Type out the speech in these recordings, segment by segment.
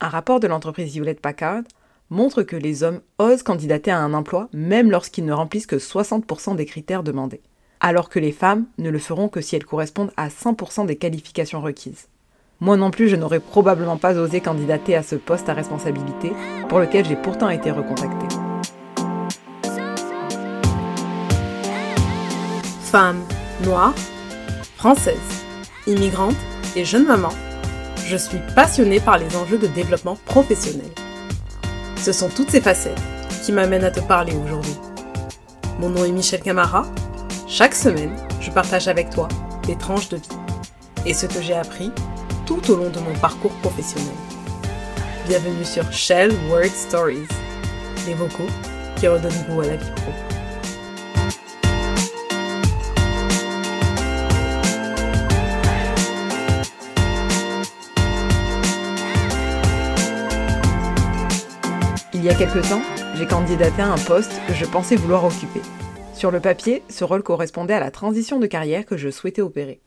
Un rapport de l'entreprise Hewlett Packard montre que les hommes osent candidater à un emploi même lorsqu'ils ne remplissent que 60% des critères demandés, alors que les femmes ne le feront que si elles correspondent à 100% des qualifications requises. Moi non plus, je n'aurais probablement pas osé candidater à ce poste à responsabilité, pour lequel j'ai pourtant été recontactée. Femme, noire, française, immigrante et jeune maman, je suis passionnée par les enjeux de développement professionnel. Ce sont toutes ces facettes qui m'amènent à te parler aujourd'hui. Mon nom est Michel Camara. Chaque semaine, je partage avec toi des tranches de vie et ce que j'ai appris tout au long de mon parcours professionnel. Bienvenue sur Shell Word Stories, les vocaux qui redonnent goût à la vie. Il y a quelque temps, j'ai candidaté à un poste que je pensais vouloir occuper. Sur le papier, ce rôle correspondait à la transition de carrière que je souhaitais opérer.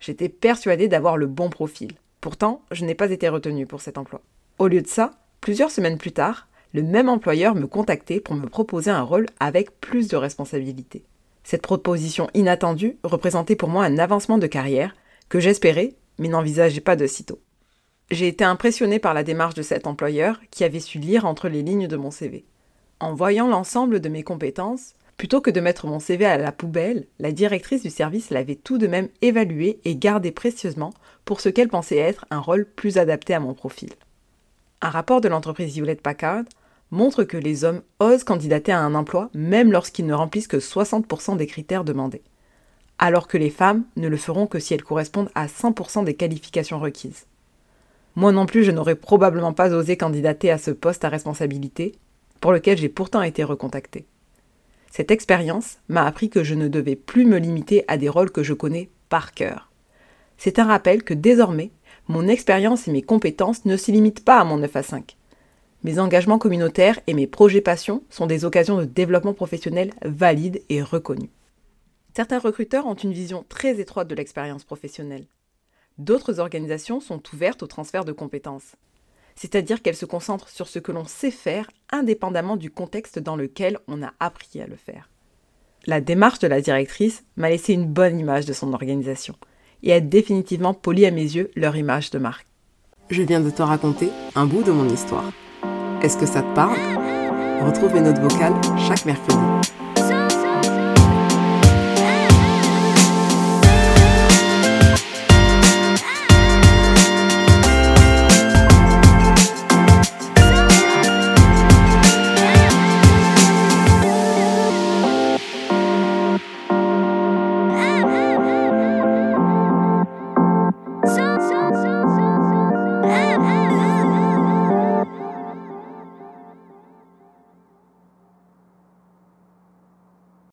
J'étais persuadée d'avoir le bon profil. Pourtant, je n'ai pas été retenue pour cet emploi. Au lieu de ça, plusieurs semaines plus tard, le même employeur me contactait pour me proposer un rôle avec plus de responsabilités. Cette proposition inattendue représentait pour moi un avancement de carrière que j'espérais, mais n'envisageais pas de sitôt. J'ai été impressionnée par la démarche de cet employeur qui avait su lire entre les lignes de mon CV. En voyant l'ensemble de mes compétences, plutôt que de mettre mon CV à la poubelle, la directrice du service l'avait tout de même évalué et gardé précieusement pour ce qu'elle pensait être un rôle plus adapté à mon profil. Un rapport de l'entreprise Hewlett Packard montre que les hommes osent candidater à un emploi même lorsqu'ils ne remplissent que 60% des critères demandés, alors que les femmes ne le feront que si elles correspondent à 100% des qualifications requises. Moi non plus, je n'aurais probablement pas osé candidater à ce poste à responsabilité, pour lequel j'ai pourtant été recontactée. Cette expérience m'a appris que je ne devais plus me limiter à des rôles que je connais par cœur. C'est un rappel que désormais, mon expérience et mes compétences ne s'y limitent pas à mon 9 à 5. Mes engagements communautaires et mes projets passions sont des occasions de développement professionnel valides et reconnus. Certains recruteurs ont une vision très étroite de l'expérience professionnelle. D'autres organisations sont ouvertes au transfert de compétences. C'est-à-dire qu'elles se concentrent sur ce que l'on sait faire indépendamment du contexte dans lequel on a appris à le faire. La démarche de la directrice m'a laissé une bonne image de son organisation et a définitivement poli à mes yeux leur image de marque. Je viens de te raconter un bout de mon histoire. Est-ce que ça te parle? Retrouve mes notes vocales chaque mercredi